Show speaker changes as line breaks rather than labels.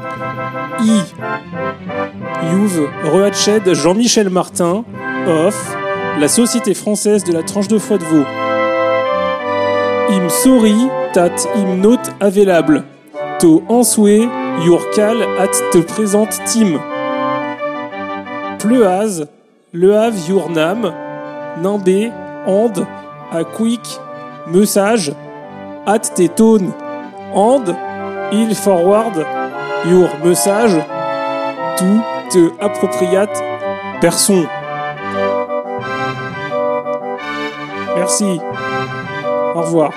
I. Youve Rehatched Jean-Michel Martin, off, la Société française de la tranche de foie de veau. Im sorry tat im note available. To ansoué your call at te présente team. Pleuaz, le have your nam, nimbé, and, a quick, message, at te tone, and, il forward, your message, to te appropriate, person. Merci. Au revoir.